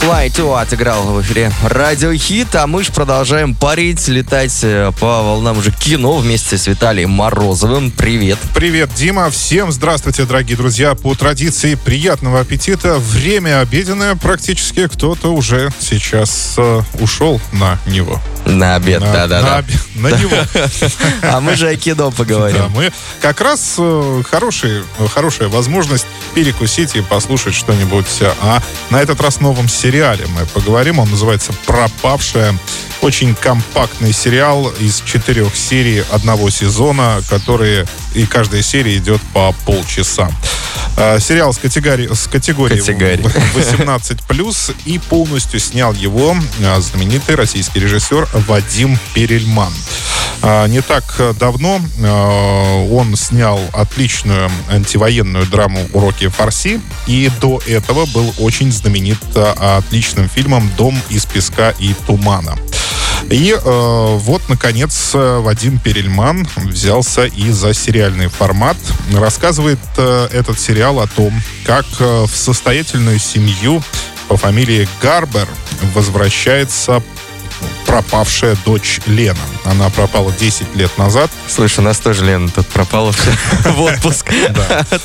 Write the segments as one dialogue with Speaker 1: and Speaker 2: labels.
Speaker 1: Fly to отыграл в эфире радиохит, а мы же продолжаем парить, летать э, по волнам уже кино вместе с Виталием Морозовым. Привет.
Speaker 2: Привет, Дима. Всем здравствуйте, дорогие друзья. По традиции приятного аппетита. Время обеденное практически. Кто-то уже сейчас э, ушел на него.
Speaker 1: На обед,
Speaker 2: На-
Speaker 1: да-да-да.
Speaker 2: на обе- на него.
Speaker 1: А мы же о кино
Speaker 2: Да,
Speaker 1: поговорим.
Speaker 2: мы как раз э, хорошая возможность перекусить и послушать что-нибудь. э, А на этот раз новом сериале мы поговорим. Он называется «Пропавшая». Очень компактный сериал из четырех серий одного сезона, которые и каждая серия идет по полчаса. Э, Сериал с категорией, с
Speaker 1: Категории.
Speaker 2: 18+, и полностью снял его э, знаменитый российский режиссер Вадим Перельман. А, Не так давно он снял отличную антивоенную драму «Уроки фарси», и до этого был очень знаменит отличным фильмом «Дом из песка и тумана». И э, вот, наконец, э, Вадим Перельман взялся и за сериальный формат. Рассказывает э, этот сериал о том, как э, в состоятельную семью по фамилии Гарбер возвращается пропавшая дочь Лена. Она пропала 10 лет назад.
Speaker 1: Слышь, у нас тоже Лена тут пропала в отпуск.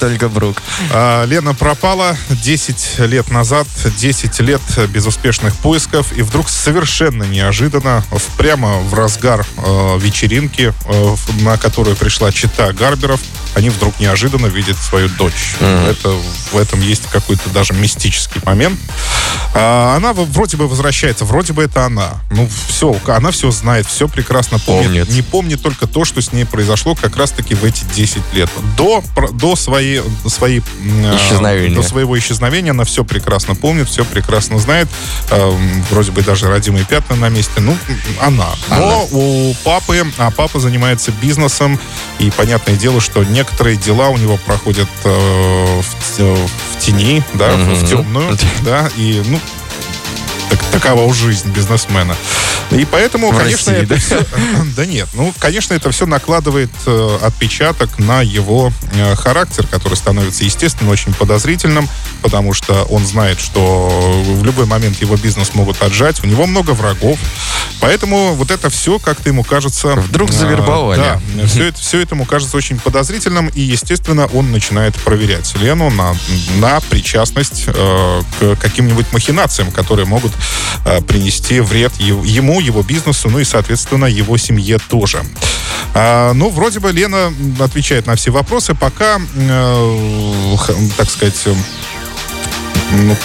Speaker 1: Только Брук.
Speaker 2: А, Лена пропала 10 лет назад, 10 лет безуспешных поисков, и вдруг совершенно неожиданно, прямо в разгар э, вечеринки, э, на которую пришла чита Гарберов, они вдруг неожиданно видят свою дочь. Это, в этом есть какой-то даже мистический момент. А, она вроде бы возвращается, вроде бы это она. Ну, все, она все знает, все прекрасно помнит.
Speaker 1: Помнит.
Speaker 2: Не помнит только то, что с ней произошло как раз-таки в эти 10 лет. До, до своей, своей, э,
Speaker 1: Исчезновения.
Speaker 2: До своего исчезновения она все прекрасно помнит, все прекрасно знает. Эм, Вроде бы даже родимые пятна на месте. Ну, она. Но у папы, а папа занимается бизнесом, и понятное дело, что некоторые дела у него проходят э, в, в тени, да, в- в темную, да, и, ну, так- такова уж жизнь бизнесмена. И поэтому,
Speaker 1: В
Speaker 2: конечно,
Speaker 1: России,
Speaker 2: это
Speaker 1: да?
Speaker 2: всё- да нет, ну, конечно, это все накладывает э, отпечаток на его э, характер, который становится, естественно, очень подозрительным, потому что он знает, что в любой момент его бизнес могут отжать, у него много врагов, поэтому вот это все как-то ему кажется...
Speaker 1: Вдруг
Speaker 2: э,
Speaker 1: завербовали.
Speaker 2: Да, все это, все это ему кажется очень подозрительным, и, естественно, он начинает проверять Лену на, на причастность э, к каким-нибудь махинациям, которые могут э, принести вред ему, его бизнесу, ну и, соответственно, его семье тоже. А, ну, вроде бы Лена отвечает на все вопросы, пока, э, так сказать, ну,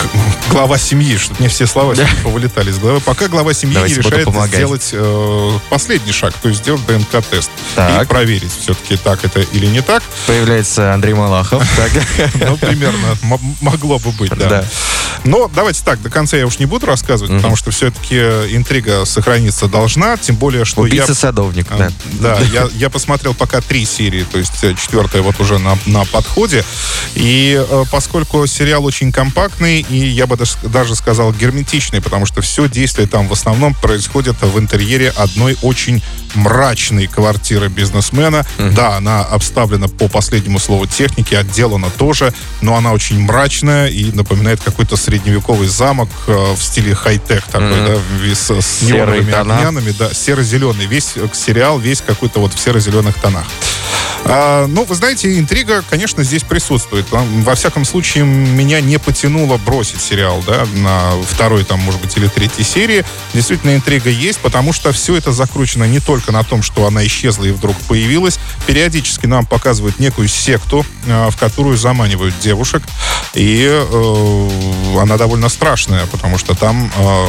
Speaker 2: глава семьи, чтобы не все слова сегодня повылетали из головы. Пока глава семьи
Speaker 1: Давайте
Speaker 2: не решает сделать э, последний шаг, то есть сделать ДНК-тест. И проверить, все-таки так это или не так.
Speaker 1: Появляется Андрей Малахов.
Speaker 2: Ну, примерно могло бы быть, да.
Speaker 1: Да.
Speaker 2: Но давайте так, до конца я уж не буду рассказывать, потому что все-таки интрига сохраниться должна, тем более, что я...
Speaker 1: Убийца-садовник,
Speaker 2: А,
Speaker 1: да.
Speaker 2: Да, я, я посмотрел пока три серии, то есть э, четвертая вот уже на, на подходе. И э, поскольку сериал очень компактный, и я бы даже, сказал герметичный, потому что все действие там в основном происходит в интерьере одной очень мрачной квартиры бизнесмена. Да, она обставлена по последнему слову техники, отделана тоже, но она очень мрачная и напоминает какой-то средневековый замок э, в стиле хай-тек такой,
Speaker 1: Мгм.
Speaker 2: да, весь с
Speaker 1: Серые
Speaker 2: неоновыми огнями, да, серо-зеленый. Весь э, сериал, весь какой-то вот в серо-зеленых тонах. А, ну, вы знаете, интрига, конечно, здесь присутствует. Во всяком случае, меня не потянуло бросить сериал, да, на второй, там, может быть, или третьей серии. Действительно, интрига есть, потому что все это закручено не только на том, что она исчезла и вдруг появилась. Периодически нам показывают некую секту, э, в которую заманивают девушек. И э, она довольно страшная, потому что там, э,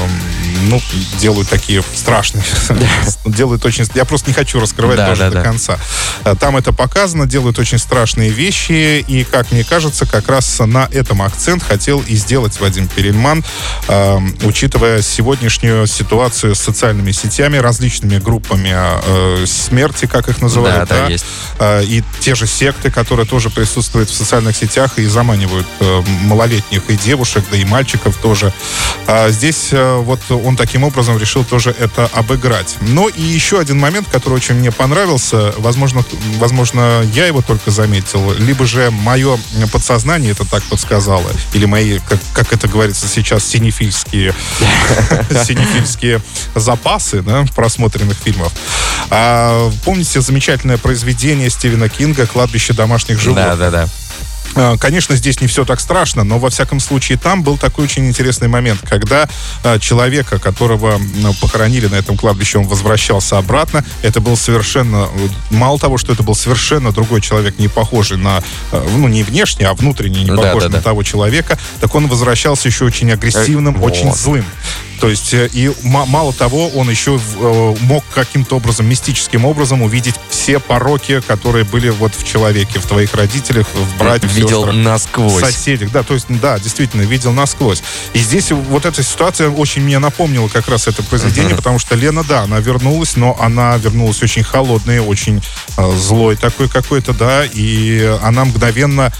Speaker 2: ну, делают такие страшные, делают очень... Я просто не хочу раскрывать
Speaker 1: Да,
Speaker 2: тоже
Speaker 1: да,
Speaker 2: до
Speaker 1: да.
Speaker 2: конца. Э, Там это показано, делают очень страшные вещи, и, как мне кажется, как раз на этом акцент хотел и сделать Вадим Перельман, э, учитывая сегодняшнюю ситуацию с социальными сетями, различными группами э, смерти, как их называют,
Speaker 1: Да, да, есть.
Speaker 2: Э, и те же секты, которые тоже присутствуют в социальных сетях и заманивают э, малолетних и девушек, да и мальчиков тоже. А здесь э, вот он таким образом решил тоже это обыграть. Но и еще один момент, который очень мне понравился, возможно, возможно, я его только заметил, либо же мое подсознание это так подсказало, или мои, как, как это говорится сейчас, синефильские, синефильские запасы да, просмотренных фильмов. А, помните замечательное произведение Стивена Кинга «Кладбище домашних животных»?
Speaker 1: Да, да, да.
Speaker 2: А, конечно, здесь не все так страшно, но во всяком случае там был такой очень интересный момент, когда а, человека, которого похоронили на этом кладбище, он возвращался обратно. Это был совершенно, мало того, что это был совершенно другой человек, не похожий на, а, ну не внешне, а внутренне не похожий да, да, на да. того человека, так он возвращался еще очень агрессивным, э, очень вот. злым. То есть, э, и мало того, он еще э, мог каким-то образом, мистическим образом увидеть все пороки, которые были вот в человеке, в твоих родителях, в братьях,
Speaker 1: Видел сестрах, насквозь.
Speaker 2: соседях. Да, то есть, да, действительно, видел насквозь. И здесь вот эта ситуация очень мне напомнила как раз это произведение, uh-huh. потому что Лена, да, она вернулась, но она вернулась очень холодной, очень э, злой такой какой-то, да, и она мгновенно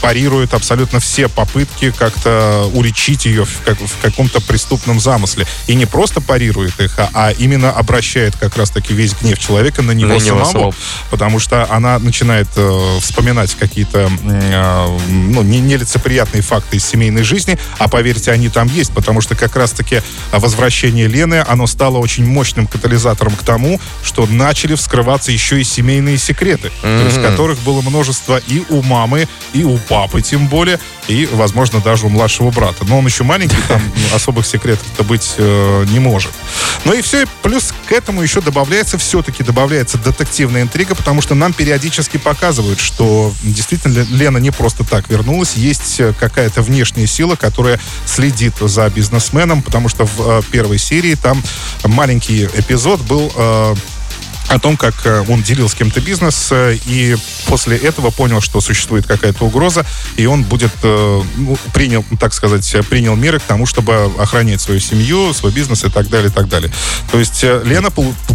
Speaker 2: парирует абсолютно все попытки как-то уличить ее в, как, в каком-то преступном преступном замысле. И не просто парирует их, а, а именно обращает как раз-таки весь гнев человека на него на самого. Него потому что она начинает э, вспоминать какие-то э, ну, не, нелицеприятные факты из семейной жизни, а поверьте, они там есть, потому что как раз-таки возвращение Лены, оно стало очень мощным катализатором к тому, что начали вскрываться еще и семейные секреты, mm-hmm. то есть которых было множество и у мамы, и у папы тем более, и, возможно, даже у младшего брата. Но он еще маленький, там особых секретов это быть э, не может. Ну и все, плюс к этому еще добавляется, все-таки добавляется детективная интрига, потому что нам периодически показывают, что действительно Лена не просто так вернулась, есть э, какая-то внешняя сила, которая следит за бизнесменом, потому что в э, первой серии там маленький эпизод был... Э, о том, как э, он делил с кем-то бизнес, э, и после этого понял, что существует какая-то угроза, и он будет, э, ну, принял, так сказать, принял меры к тому, чтобы охранять свою семью, свой бизнес и так далее, и так далее. То есть Лена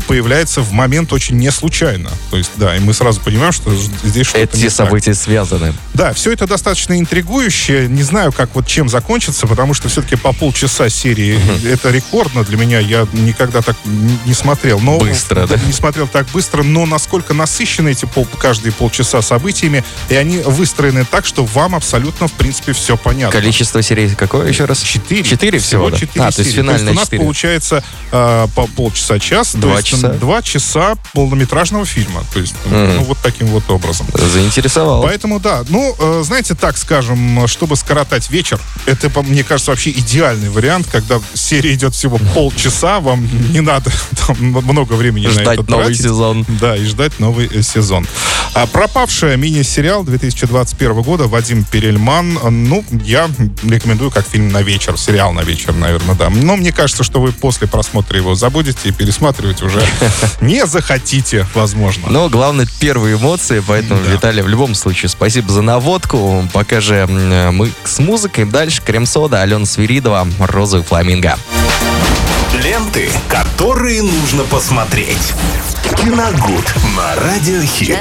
Speaker 2: появляется в момент очень не случайно. То есть, да, и мы сразу понимаем, что здесь что-то
Speaker 1: Эти события так. связаны.
Speaker 2: Да, все это достаточно интригующе. Не знаю, как вот чем закончится, потому что все-таки по полчаса серии угу. это рекордно для меня. Я никогда так не смотрел. Но,
Speaker 1: Быстро, да?
Speaker 2: Не смотрел смотрел так быстро, но насколько насыщены эти пол, каждые полчаса событиями, и они выстроены так, что вам абсолютно, в принципе, все понятно.
Speaker 1: Количество серий какое еще раз?
Speaker 2: Четыре.
Speaker 1: Четыре всего, всего
Speaker 2: четыре
Speaker 1: А, то есть финальная
Speaker 2: то есть у нас 4. получается э, по полчаса, час.
Speaker 1: Два часа.
Speaker 2: Два часа полнометражного фильма. То есть, mm. ну, вот таким вот образом.
Speaker 1: Заинтересовал.
Speaker 2: Поэтому, да. Ну, э, знаете, так скажем, чтобы скоротать вечер, это, мне кажется, вообще идеальный вариант, когда серия идет всего полчаса, вам не надо там, много времени
Speaker 1: Ждать
Speaker 2: на это
Speaker 1: новый. Сезон.
Speaker 2: Да, и ждать новый э, сезон. А пропавшая мини-сериал 2021 года Вадим Перельман, ну, я рекомендую как фильм на вечер, сериал на вечер, наверное, да. Но мне кажется, что вы после просмотра его забудете и пересматривать уже не захотите, возможно.
Speaker 1: Но главное, первые эмоции, поэтому, да. Виталий, в любом случае, спасибо за наводку. Пока же мы с музыкой. Дальше Крем-сода, Алена Свиридова, Розовый фламинго.
Speaker 3: Ленты, которые нужно посмотреть. Киногуд на Радиохит.